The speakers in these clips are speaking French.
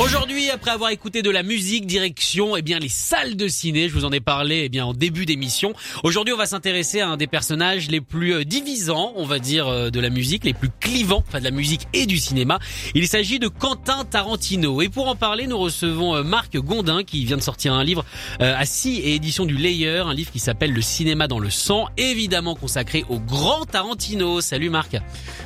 Aujourd'hui, après avoir écouté de la musique, direction, eh bien les salles de ciné. Je vous en ai parlé, eh bien en début d'émission. Aujourd'hui, on va s'intéresser à un des personnages les plus euh, divisants, on va dire, euh, de la musique, les plus clivants, enfin de la musique et du cinéma. Il s'agit de Quentin Tarantino. Et pour en parler, nous recevons euh, Marc Gondin qui vient de sortir un livre à 6 et édition du Layer, un livre qui s'appelle Le cinéma dans le sang, évidemment consacré au grand Tarantino. Salut Marc.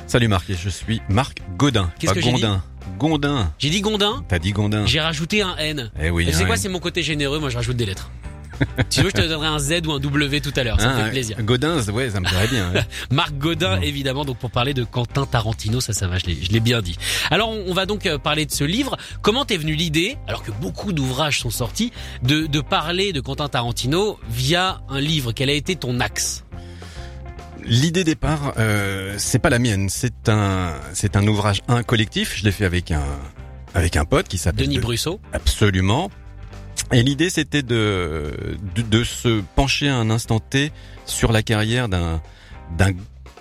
Salut Marc, je suis Marc Godin. Qu'est-ce que Gondin. Gondin. J'ai dit Gondin. T'as dit Gondin. J'ai rajouté un N. Eh oui. C'est quoi, c'est mon côté généreux, moi je rajoute des lettres. si tu veux, je te donnerai un Z ou un W tout à l'heure, ça me Hein, fait plaisir. Godin, ouais, ça me plairait bien. ouais. Marc Godin, évidemment, donc pour parler de Quentin Tarantino, ça, ça va, je l'ai, bien dit. Alors, on va donc euh, parler de ce livre. Comment t'es venu l'idée, alors que beaucoup d'ouvrages sont sortis, de, de parler de Quentin Tarantino via un livre? Quel a été ton axe? L'idée départ, euh, c'est pas la mienne. C'est un, c'est un ouvrage, un collectif. Je l'ai fait avec un, avec un pote qui s'appelle Denis de- Brusseau. Absolument. Et l'idée, c'était de, de, de se pencher à un instant T sur la carrière d'un, d'un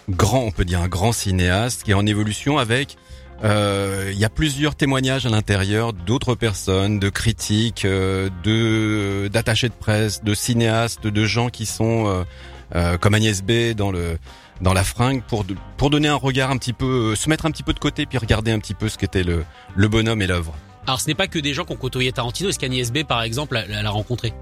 grand, on peut dire un grand cinéaste qui est en évolution avec. euh, Il y a plusieurs témoignages à l'intérieur d'autres personnes, de critiques, euh, de d'attachés de presse, de cinéastes, de gens qui sont euh, euh, comme Agnès B dans le dans la fringue pour de- pour donner un regard un petit peu, se mettre un petit peu de côté puis regarder un petit peu ce qu'était le le bonhomme et l'œuvre. Alors, ce n'est pas que des gens qui ont côtoyé Tarantino. Est-ce qu'Agnès B, par exemple, l'a, l'a rencontré?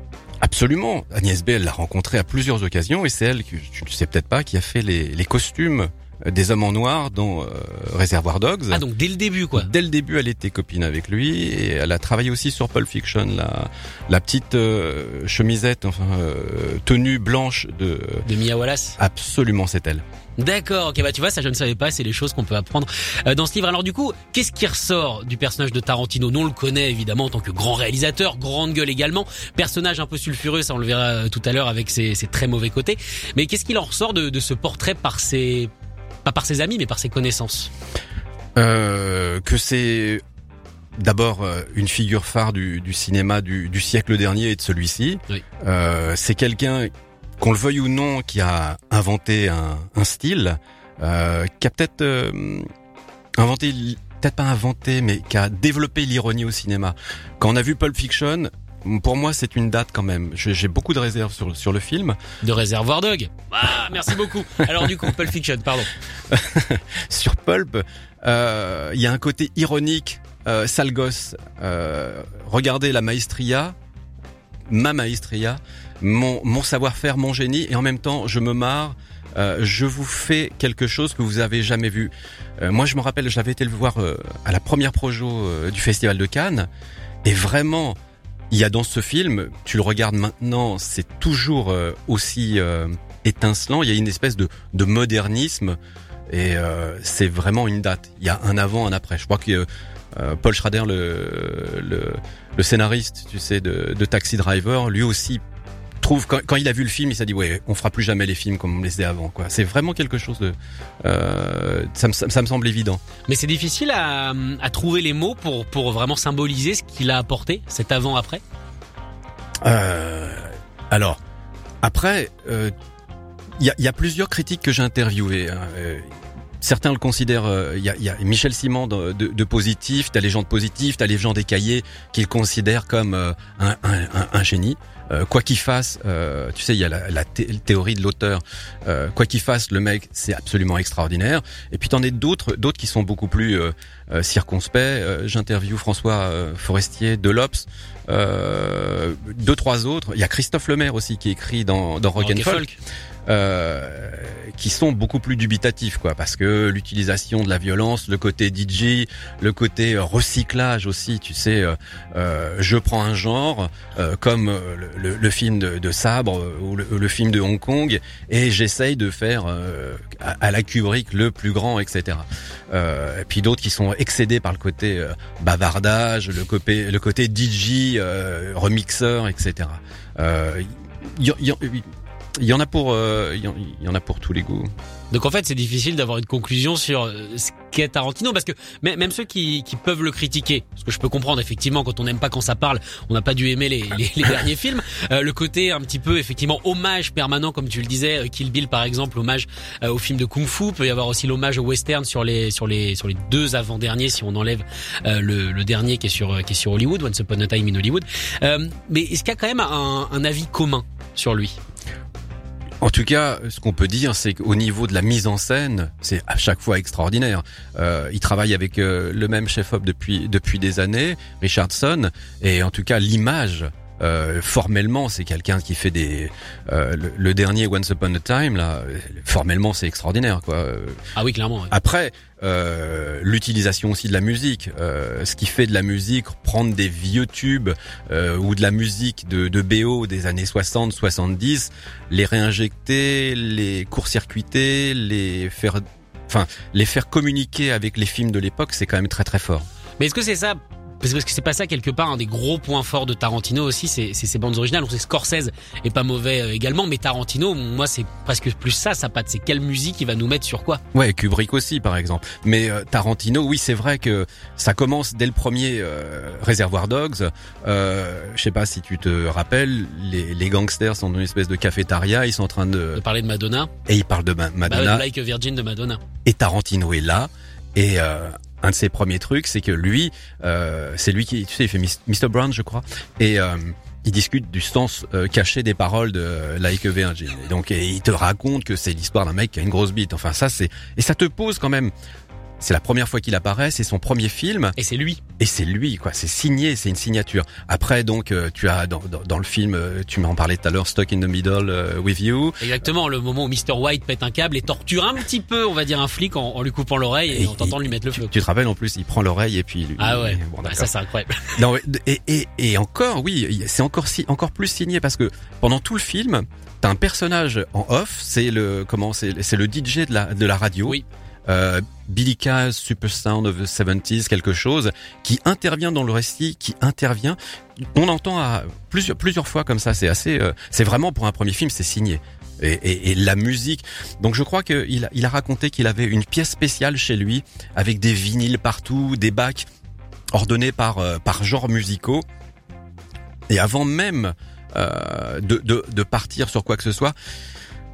Absolument. Agnès B, elle l'a rencontrée à plusieurs occasions et c'est elle, que tu ne sais peut-être pas, qui a fait les, les costumes des hommes en noir dans euh, Reservoir Dogs. Ah, donc dès le début, quoi. Dès le début, elle était copine avec lui et elle a travaillé aussi sur Pulp Fiction, la, la petite euh, chemisette, enfin euh, tenue blanche de. De Mia Wallace. Absolument, c'est elle. D'accord, ok, bah tu vois, ça je ne savais pas, c'est les choses qu'on peut apprendre euh, dans ce livre. Alors du coup, qu'est-ce qui ressort du personnage de Tarantino? Nous on le connaît évidemment en tant que grand réalisateur, grande gueule également, personnage un peu sulfureux, ça on le verra euh, tout à l'heure avec ses, ses très mauvais côtés. Mais qu'est-ce qu'il en ressort de, de ce portrait par ses... pas par ses amis, mais par ses connaissances Euh, que c'est d'abord euh, une figure phare du, du cinéma du, du siècle dernier et de celui-ci. Oui. Euh, c'est quelqu'un, qu'on le veuille ou non, qui a inventé un, un style, euh, qui a peut-être euh, inventé, peut-être pas inventé, mais qui a développé l'ironie au cinéma. Quand on a vu Pulp Fiction, pour moi, c'est une date quand même. J'ai beaucoup de réserves sur, sur le film. De Réservoir Dog. Ah, merci beaucoup. Alors du coup, Pulp Fiction, pardon. sur Pulp, euh, il y a un côté ironique, euh, sale gosse. Euh, regardez la maestria, ma maestria, mon, mon savoir-faire, mon génie, et en même temps, je me marre. euh, je vous fais quelque chose que vous avez jamais vu. Euh, moi, je me rappelle, j'avais été le voir euh, à la première projo euh, du Festival de Cannes, et vraiment, il y a dans ce film, tu le regardes maintenant, c'est toujours euh, aussi euh, étincelant. Il y a une espèce de, de modernisme et euh, c'est vraiment une date. Il y a un avant, un après. Je crois que Paul Schrader, le, le, le scénariste, tu sais, de, de Taxi Driver, lui aussi trouve quand, quand il a vu le film, il s'est dit ouais, on fera plus jamais les films comme on les faisait avant. Quoi. C'est vraiment quelque chose de, euh, ça, me, ça me semble évident. Mais c'est difficile à, à trouver les mots pour, pour vraiment symboliser ce qu'il a apporté, cet avant-après? Euh, alors, après, euh, il y, a, il y a plusieurs critiques que j'ai interviewées. hein. Euh, Certains le considèrent, euh, il y, a, il y a Michel Simon de, de, de positif, t'as les gens de positif, t'as les gens décaillés qui le considèrent comme euh, un, un, un, génie. Euh, quoi qu'il fasse, euh, tu sais, il y a la, la thé- théorie de l'auteur. Euh, quoi qu'il fasse, le mec, c'est absolument extraordinaire. Et puis t'en as d'autres, d'autres qui sont beaucoup plus euh, euh, circonspects. Euh, J'interviewe François euh, Forestier de l'Obs, euh, deux trois autres. Il y a Christophe Lemaire aussi qui écrit dans, dans Rock and Rock and Folk. Folk. Euh, qui sont beaucoup plus dubitatifs, quoi, parce que l'utilisation de la violence, le côté DJ, le côté recyclage aussi, tu sais, euh, euh, je prends un genre euh, comme euh, le, le, film de, de Sabre ou le, le, film de Hong Kong et j'essaye de faire à, à, la Kubrick le plus grand, etc. et puis d'autres qui sont excédés par le côté bavardage, le côté, le côté DJ, remixeur, etc. Il y, y, il y en a pour, euh, il y en a pour tous les goûts. Donc en fait, c'est difficile d'avoir une conclusion sur euh, ce qu'est Tarantino parce que même ceux qui, qui peuvent le critiquer, ce que je peux comprendre effectivement quand on n'aime pas quand ça parle, on n'a pas dû aimer les, les, les derniers films. Euh, le côté un petit peu effectivement hommage permanent, comme tu le disais, euh, Kill Bill par exemple, hommage euh, au film de kung fu. Peut y avoir aussi l'hommage au western sur les sur les sur les deux avant derniers si on enlève le, le, dernier qui est sur qui est sur Hollywood, Once Upon a Time in Hollywood. mais est-ce qu'il y a quand même un, un avis commun sur lui? En tout cas, ce qu'on peut dire, c'est qu'au niveau de la mise en scène, c'est à chaque fois extraordinaire. Euh, il travaille avec euh, le même chef-op depuis depuis des années, Richardson, et en tout cas l'image euh, formellement, c'est quelqu'un qui fait des. Euh, le, dernier Once Upon a Time, là, formellement, c'est extraordinaire, quoi. Ah oui, clairement. Après, euh, l'utilisation aussi de la musique, euh, ce qui fait de la musique, prendre des vieux tubes euh, ou de la musique de, de BO des années 60, 70, les réinjecter, les court-circuiter, les faire, enfin, les faire communiquer avec les films de l'époque, c'est quand même très très fort. Mais est-ce que c'est ça parce que c'est pas ça quelque part un des gros points forts de Tarantino aussi, c'est ses bandes originales. On sait Scorsese est pas mauvais euh, également, mais Tarantino, moi c'est presque plus ça, sa patte. C'est quelle musique il va nous mettre sur quoi? Ouais, Kubrick aussi par exemple. Mais euh, Tarantino, oui c'est vrai que ça commence dès le premier euh, Réservoir Dogs. Euh, je sais pas si tu te rappelles, les, les, gangsters sont dans une espèce de cafétéria, ils sont en train de... De parler de Madonna. Et ils parlent de Madonna. Bah, like Virgin de Madonna. Et Tarantino est là. Et euh, un de ses premiers trucs, c'est que lui, euh, c'est lui qui, tu sais, il fait Mr. Brown, je crois, et euh, il discute du sens euh, caché des paroles de Like a. Et donc, et il te raconte que c'est l'histoire d'un mec qui a une grosse bite. Enfin, ça, c'est et ça te pose quand même c'est la première fois qu'il apparaît, c'est son premier film. Et c'est lui. Et c'est lui, quoi. C'est signé, c'est une signature. Après, donc, euh, tu as dans, dans, dans, le film, euh, tu m'en parlais tout à l'heure, Stuck in the Middle euh, with You. Exactement, le moment où Mr. White pète un câble et torture un petit peu, on va dire, un flic en, en lui coupant l'oreille et, et, en tentant de lui mettre le feu. Tu, te rappelles en plus, il prend l'oreille et puis. Lui, ah ouais. Bon, bah, ça c'est incroyable. Non, et, et, et encore, oui, c'est encore si, encore plus signé parce que pendant tout le film, t'as un personnage en off, c'est le comment, c'est le DJ de la de la radio. Oui euh, Billy Kaz, Super Sound of the 70s, quelque chose, qui intervient dans le récit, qui intervient. On entend à plusieurs, plusieurs fois comme ça, c'est assez, euh, c'est vraiment pour un premier film, c'est signé. Et, et, et, la musique. Donc je crois qu'il il a raconté qu'il avait une pièce spéciale chez lui avec des vinyles partout, des bacs ordonnés par euh, par genre musicaux. Et avant même euh, de, de, de partir sur quoi que ce soit,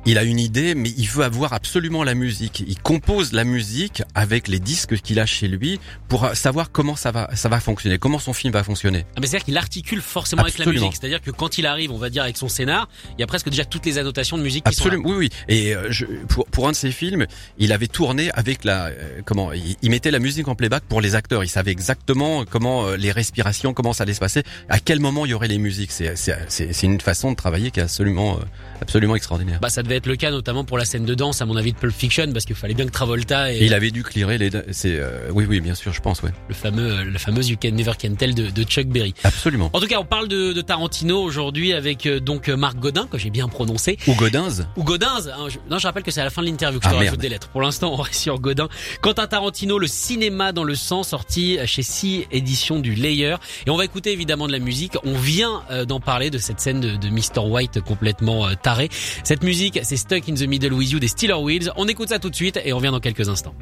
il a une idée, mais il veut avoir absolument la musique. Il compose la musique avec les disques qu'il a chez lui pour savoir comment ça va, ça va fonctionner, comment son film va fonctionner. Ah mais c'est-à-dire qu'il articule forcément absolument. avec la musique. C'est-à-dire que quand il arrive, on va dire avec son scénar, il y a presque déjà toutes les annotations de musique qui absolument, sont là. Oui, oui. Et euh, je, pour, pour un de ses films, il avait tourné avec la, euh, comment, il, il, mettait la musique en playback pour les acteurs. Il savait exactement comment euh, les respirations, comment ça allait se passer, à quel moment il y aurait les musiques. C'est, c'est, c'est une façon de travailler qui est absolument, absolument extraordinaire. Bah ça devait être le cas notamment pour la scène de danse à mon avis de Pulp Fiction parce qu'il fallait bien que Travolta et, et il avait dû clearer les c'est euh, oui oui bien sûr je pense ouais. le fameux la fameuse You Can Never Can Tell de, de Chuck Berry. Absolument. En tout cas on parle de, de Tarantino aujourd'hui avec euh, donc Marc Godin que j'ai bien prononcé. Ou Godin ou Godin hein, je, non je rappelle que c'est à la fin de l'interview que je ah, te rajoute des lettres. Pour l'instant on reste sur Godin. Quentin Tarantino le cinéma dans le sang sorti chez Si édition du Layer. Et on va écouter évidemment de la musique. On vient euh, d'en parler de cette scène de, de Mr White complètement euh, taré. Cette musique c'est Stuck in the Middle With You des Steeler Wheels. On écoute ça tout de suite et on revient dans quelques instants.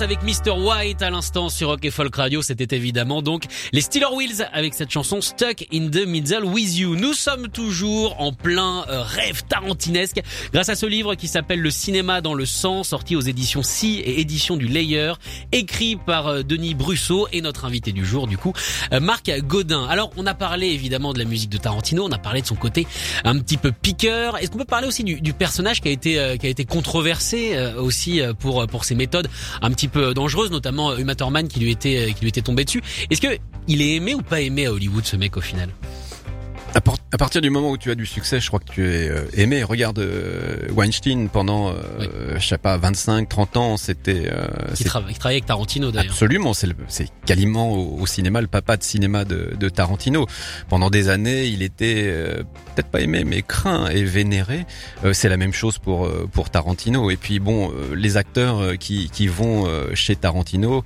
Avec Mr. White à l'instant sur Rock et Folk Radio, c'était évidemment donc les Steeler Wheels avec cette chanson Stuck in the Middle with You. Nous sommes toujours en plein euh, rêve tarantinesque grâce à ce livre qui s'appelle Le cinéma dans le sang, sorti aux éditions Si et éditions du Layer, écrit par euh, Denis Brusseau et notre invité du jour du coup, euh, Marc Godin. Alors on a parlé évidemment de la musique de Tarantino, on a parlé de son côté un petit peu piqueur. Est-ce qu'on peut parler aussi du, du personnage qui a été qui a été controversé aussi pour pour ses méthodes un petit peu dangereuses, notamment euh, Uma qui lui était euh, qui lui était tombé dessus. Est-ce que il est aimé ou pas aimé à Hollywood ce mec au final? À, par- à partir du moment où tu as du succès, je crois que tu es euh, aimé. Regarde euh, Weinstein pendant, euh, je sais pas, 25, 30 ans, c'était euh, qui travaillait avec Tarantino d'ailleurs. Absolument, c'est quasiment au, au cinéma le papa de cinéma de, de Tarantino. Pendant des années, il était euh, peut-être pas aimé, mais craint et vénéré. Euh, c'est la même chose pour pour Tarantino. Et puis bon, les acteurs qui qui vont chez Tarantino.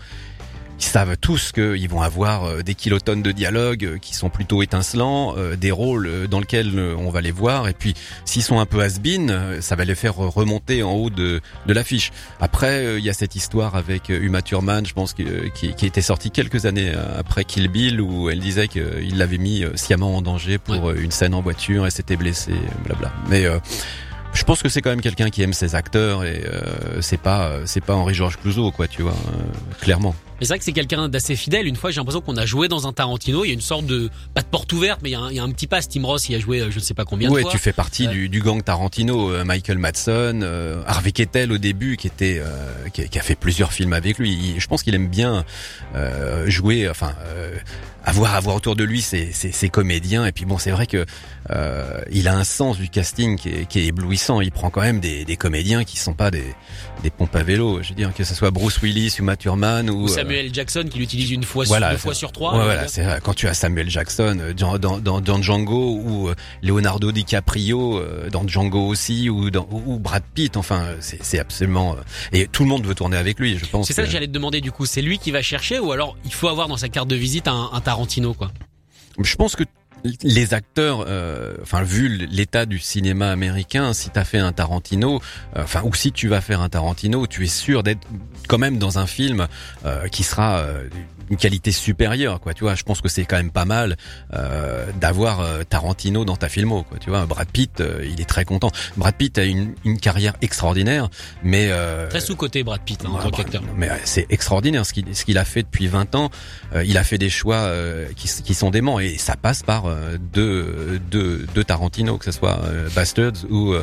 Ils savent tous qu'ils vont avoir euh, des kilotonnes de dialogues euh, qui sont plutôt étincelants, euh, des rôles dans lesquels on va les voir, et puis s'ils sont un peu has-been, euh, ça va les faire remonter en haut de, de l'affiche. Après, il y a cette histoire avec Uma Thurman, je pense, qui, qui était sortie quelques années après Kill Bill, où elle disait qu'il l'avait mis sciemment en danger pour une scène en voiture et s'était blessé, blabla. Mais euh, je pense que c'est quand même quelqu'un qui aime ses acteurs et euh, c'est pas c'est pas Henri Georges Clouzot quoi, tu vois, euh, clairement. Mais c'est vrai que c'est quelqu'un d'assez fidèle. Une fois, j'ai l'impression qu'on a joué dans un Tarantino. Il y a une sorte de pas de porte ouverte, mais il y a un, il y a un petit pass. Tim Ross, il a joué, euh, je ne sais pas combien de Ouais, fois. tu fais partie Ouais. du, du gang Tarantino, euh, Michael Madsen, euh, Harvey Keitel au début, qui était, euh, qui, a- qui a fait plusieurs films avec lui. Il- je pense qu'il aime bien euh, jouer, enfin, euh, avoir avoir autour de lui ses, ses, ses comédiens. Et puis bon, c'est vrai que euh, il a un sens du casting qui est, qui est éblouissant. Il prend quand même des, des comédiens qui sont pas des, des pompes à vélo. Je veux dire que ce soit Bruce Willis ou Matt Thurman ou, Ou euh, Samuel Jackson qui l'utilise une fois Voilà, sur deux fois c'est- sur trois. Ouais, va voilà, c'est. Quand tu as Samuel Jackson euh, dans, dans, dans, dans Django ou euh, Leonardo DiCaprio euh, dans Django aussi ou, dans, ou Brad Pitt, enfin, c'est absolument... euh, Et tout le monde veut tourner avec lui, je pense. C'est ça que j'allais te demander du coup. C'est lui qui va chercher ou alors il faut avoir dans sa carte de visite un, un Tarantino quoi? Je pense que les acteurs, euh, enfin vu l'état du cinéma américain, si t'as fait un Tarantino, euh, enfin ou si tu vas faire un Tarantino, tu es sûr d'être quand même dans un film euh, qui sera euh, une qualité supérieure, quoi. Tu vois, je pense que c'est quand même pas mal euh, d'avoir euh, Tarantino dans ta filmo, quoi. Tu vois, Brad Pitt, euh, il est très content. Brad Pitt a une, une carrière extraordinaire, mais euh, Très sous-côté Brad Pitt hein, en tant qu'acteur. Mais c'est extraordinaire ce qu'il ce qu'il a fait depuis 20 ans. Euh, il a fait des choix euh, qui, qui sont déments et ça passe par euh, deux, deux, deux Tarantino, que ce soit euh, Bastards ou euh,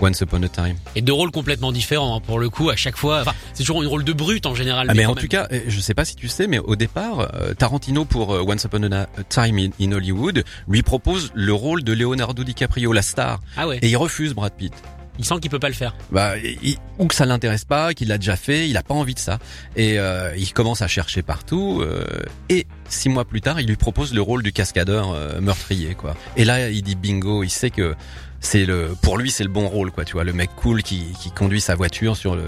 Once Upon a Time. Et deux rôles complètement différents hein, pour le coup à chaque fois. Enfin, c'est toujours un rôle de brute en général. Ah, mais en même. tout cas, euh, je sais pas si tu sais, mais au départ, euh, Tarantino pour euh, Once Upon a Time in, in Hollywood lui propose le rôle de Leonardo DiCaprio, la star, ah ouais, et il refuse Brad Pitt. il sent qu'il peut pas le faire. Bah, il- ou que ça l'intéresse pas, qu'il l'a déjà fait, il a pas envie de ça, et euh, il commence à chercher partout. euh, et six mois plus tard, il lui propose le rôle du cascadeur euh, meurtrier, quoi. Et là, il dit bingo, il sait que c'est le, pour lui, c'est le bon rôle, quoi. Tu vois, le mec cool qui, qui conduit sa voiture sur le,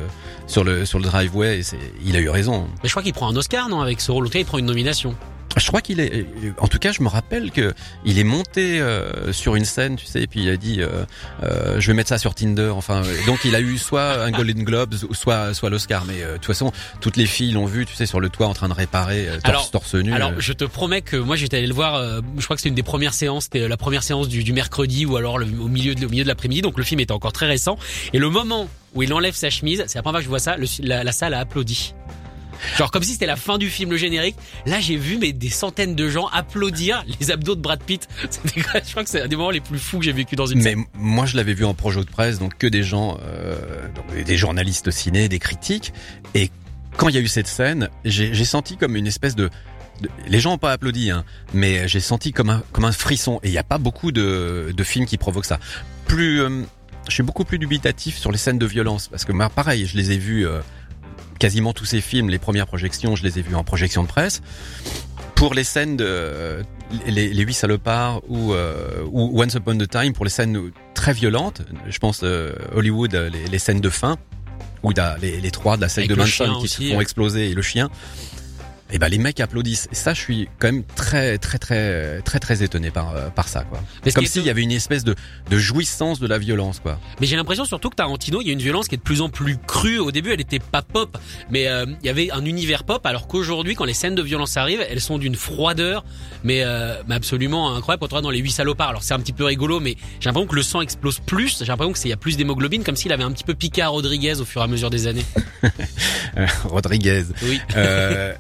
sur le, sur le driveway. Et il a eu raison. Mais je crois qu'il prend un Oscar non avec ce rôle. Cas, il prend une nomination. Je crois qu'il est, en tout cas, je me rappelle que il est monté euh, sur une scène, tu sais, et puis il a dit, euh, euh, je vais mettre ça sur Tinder. Enfin, donc il a eu soit un Golden Globes, soit soit l'Oscar. Mais euh, de toute façon, toutes les filles l'ont vu, tu sais, sur le toit en train de réparer euh, torse, Alors- torse nu. Alors, euh. je te promets que moi, j'étais allé le voir. euh, je crois que c'était une des premières séances. C'était la première séance du, du mercredi ou alors le- au milieu de, au milieu de l'après-midi. Donc le film était encore très récent. Et le moment où il enlève sa chemise, c'est la première fois que je vois ça. le- la, la salle a applaudi. Genre comme si c'était la fin du film, le générique. Là, j'ai vu mais des centaines de gens applaudir les abdos de Brad Pitt. C'était, je crois que c'est un des moments les plus fous que j'ai vécu dans une Mais scène. moi, je l'avais vu en projet de presse, donc que des gens, euh, donc des journalistes ciné, des critiques. Et quand il y a eu cette scène, j'ai j'ai senti comme une espèce de, les gens ont pas applaudi, hein, mais j'ai senti comme un comme un frisson. Et il n'y a pas beaucoup de, de films qui provoquent ça. Plus, euh, je suis beaucoup plus dubitatif sur les scènes de violence parce que moi, pareil, je les ai vus. euh, quasiment tous ces films, les premières projections, je les ai vus en projection de presse. Pour les scènes de les, les huit salopards ou, euh, ou Once Upon a Time, pour les scènes très violentes, je pense euh, Hollywood, euh, les, les scènes de fin, ou les, les trois de la Avec secte de Manson qui aussi, se font exploser et le chien. Et ben les mecs applaudissent. Et ça, je suis quand même très très très très très étonné par euh, par ça quoi. Mais Comme s'il y avait une espèce de de jouissance de la violence quoi. Mais j'ai l'impression surtout que Tarantino, il y a une violence qui est de plus en plus crue. Au début, elle était pas pop, mais euh, il y avait un univers pop. Alors qu'aujourd'hui, quand les scènes de violence arrivent, elles sont d'une froideur, mais, euh, mais absolument incroyable. Quand on dans les huit salopards, alors c'est un petit peu rigolo, mais j'ai l'impression que le sang explose plus. J'ai l'impression qu'il y a plus d'hémoglobine, comme s'il avait un petit peu piqué à Rodriguez au fur et à mesure des années. Euh, Rodriguez. Oui. Euh,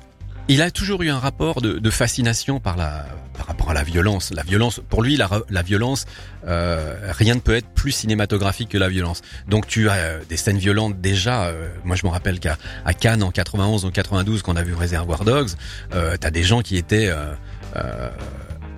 il a toujours eu un rapport de, de fascination par la par rapport à la violence. La violence, pour lui, la, la violence, euh, rien ne peut être plus cinématographique que la violence. Donc tu as euh, des scènes violentes déjà. euh, moi, je me rappelle qu'à à Cannes en 91 ou 92, quand on a vu Reservoir Dogs, euh, t'as des gens qui étaient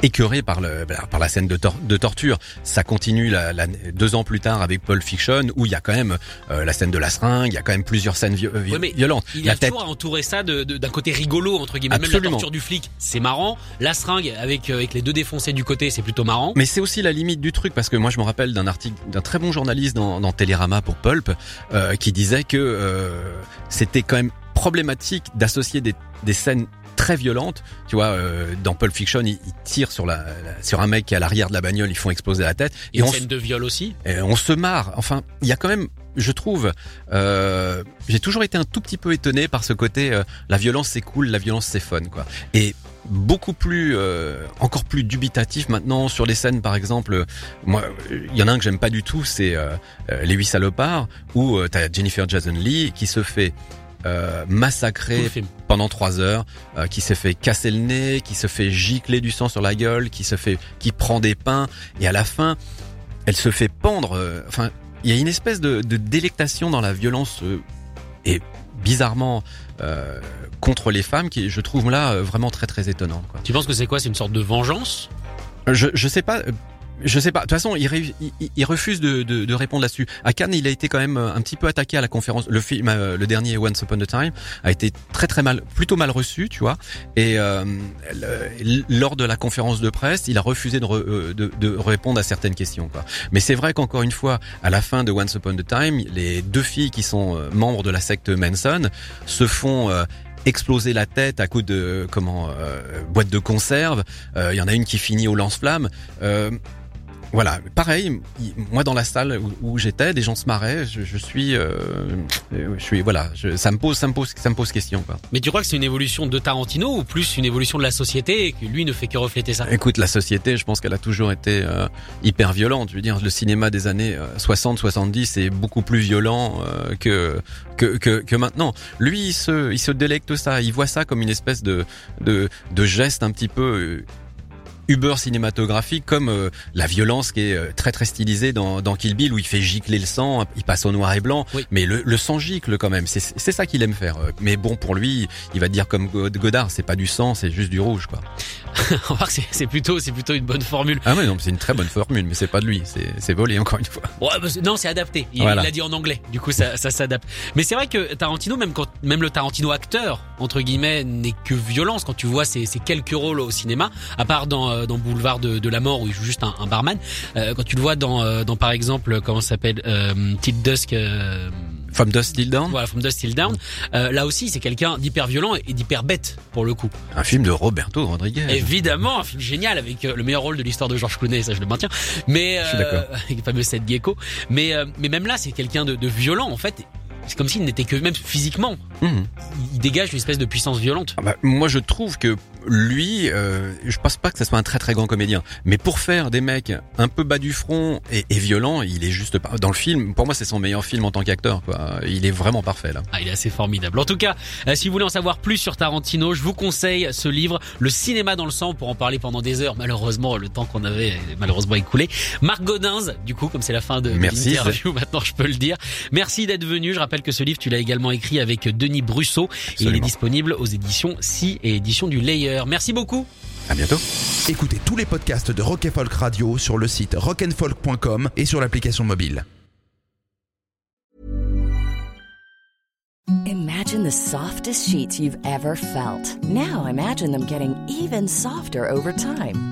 écœurés par le par la scène de, tor- de torture. Ça continue la, la- deux ans plus tard avec Pulp Fiction, où il y a quand même euh, la scène de la seringue. Il y a quand même plusieurs scènes vi- mais violentes. Il la a tête toujours entouré ça d'un côté rigolo entre guillemets. Même Absolument. la torture du flic, c'est marrant. La seringue avec euh, avec les deux défoncés du côté, c'est plutôt marrant. Mais c'est aussi la limite du truc parce que moi je me rappelle d'un article d'un très bon journaliste dans, dans Télérama pour Pulp euh, qui disait que euh, c'était quand même problématique d'associer des, des scènes très violentes. Tu vois, euh, dans Pulp Fiction, ils, ils tirent sur la, la- sur un mec qui est à l'arrière de la bagnole, ils font exploser la tête Et et une on, scène de viol aussi. et on se marre. Enfin, il y a quand même, je trouve, euh, j'ai toujours été un tout petit peu étonné par ce côté, euh, la violence c'est cool, la violence c'est fun, quoi. Et beaucoup plus, euh, encore plus dubitatif maintenant sur les scènes, par exemple. euh, Moi, il y en a un que j'aime pas du tout, c'est euh, euh, les huit salopards, où euh, t'as Jennifer Jason Lee qui se fait euh, film. pendant trois heures, euh, qui s'est fait casser le nez, qui se fait gicler du sang sur la gueule, qui se fait, qui prend des pains, et à la fin, elle se fait pendre. euh, Enfin, il y a une espèce de, de délectation dans la violence et bizarrement contre les femmes qui, je trouve là vraiment très très étonnante. Quoi. Tu penses que c'est quoi? C'est une sorte de vengeance? Je, je sais pas. Je sais pas. De toute façon, il, il, il refuse de, de, de répondre là-dessus. À Cannes, il a été quand même euh, un petit peu attaqué à la conférence. Le film, euh, le dernier Once Upon a Time, a été très très mal, plutôt mal reçu, tu vois. Et euh, lors de la conférence de presse, il a refusé de, euh, de, de répondre à certaines questions. Quoi. Mais c'est vrai qu'encore une fois, à la fin de Once Upon a Time, les deux filles qui sont membres de la secte Manson se font euh, exploser la tête à coup de comment euh, boîte de conserve. Il y en a une qui finit au lance-flamme. Euh, voilà, pareil. il- Moi, dans la salle où, où j'étais, des gens se marraient. Je, je suis, euh, euh, je suis, voilà. Je, ça me pose, ça me pose, ça me pose question. Quoi. Mais tu crois que c'est une évolution de Tarantino ou plus une évolution de la société et que lui ne fait que refléter ça? Écoute, la société, je pense qu'elle a toujours été euh, hyper violente. Je veux dire, le cinéma des années 60-70 est beaucoup plus violent euh, que, que que que maintenant. Lui, il se il se délecte ça. Il voit ça comme une espèce de de de geste un petit peu euh, Uber cinématographique comme euh, la violence qui est euh, très très stylisée dans, dans Kill Bill où il fait gicler le sang, il passe au noir et blanc, Oui. mais le, le sang gicle quand même. C'est c'est ça qu'il aime faire. Euh, Mais bon, pour lui, il va dire comme God- Godard, c'est pas du sang, c'est juste du rouge quoi. On va voir que c'est- c'est plutôt, c'est plutôt une bonne formule. Ah ouais, non, mais c'est une très bonne formule, mais c'est pas de lui, c'est c'est volé encore une fois. Ouais, bah, non, c'est adapté. Il Voilà. l'a dit en anglais. Du coup, ça, ça s'adapte. Mais c'est vrai que Tarantino, même quand, même le Tarantino acteur, entre guillemets, n'est que violence. Quand tu vois ses, ses quelques rôles au cinéma, à part dans, euh, dans Boulevard de, de la mort où il joue juste un, un barman, euh, quand tu le vois dans, euh, dans par exemple, comment ça s'appelle, euh, Till Dusk. From Dust Till Dawn, voilà, From Dusk Till Down. Euh, là aussi, c'est quelqu'un d'hyper violent et d'hyper bête pour le coup. un film de Roberto Rodriguez. Évidemment, un film génial avec euh, le meilleur rôle de l'histoire de George Clooney, ça je le maintiens. Mais Je suis d'accord. avec le fameux Seth Gecko. Mais mais même là, c'est quelqu'un de, de violent en fait. C'est comme s'il n'était que même physiquement, Mhm. il dégage une espèce de puissance violente. Ah bah, moi, je trouve que lui, euh, je pense pas que ce soit un très très grand comédien, mais pour faire des mecs un peu bas du front et, et violents, il est juste pas. Dans le film, pour moi, c'est son meilleur film en tant qu'acteur. Quoi. Il est vraiment parfait là. Ah, il est assez formidable. En tout cas, euh, si vous voulez en savoir plus sur Tarantino, je vous conseille ce livre, Le cinéma dans le sang, pour en parler pendant des heures. Malheureusement, le temps qu'on avait est malheureusement écoulé. Marc Godin, du coup, comme c'est la fin de, l'interview, maintenant je peux le dire. Merci d'être venu. Je rappelle que ce livre, tu l'as également écrit avec Denis Brusseau. Et il est disponible aux éditions Si et éditions du Layer. Merci beaucoup. À bientôt. Écoutez tous les podcasts de Rock and Folk Radio sur le site rockandfolk.com et sur l'application mobile. Imagine the softest sheets you've ever felt. Now imagine them getting even softer over time.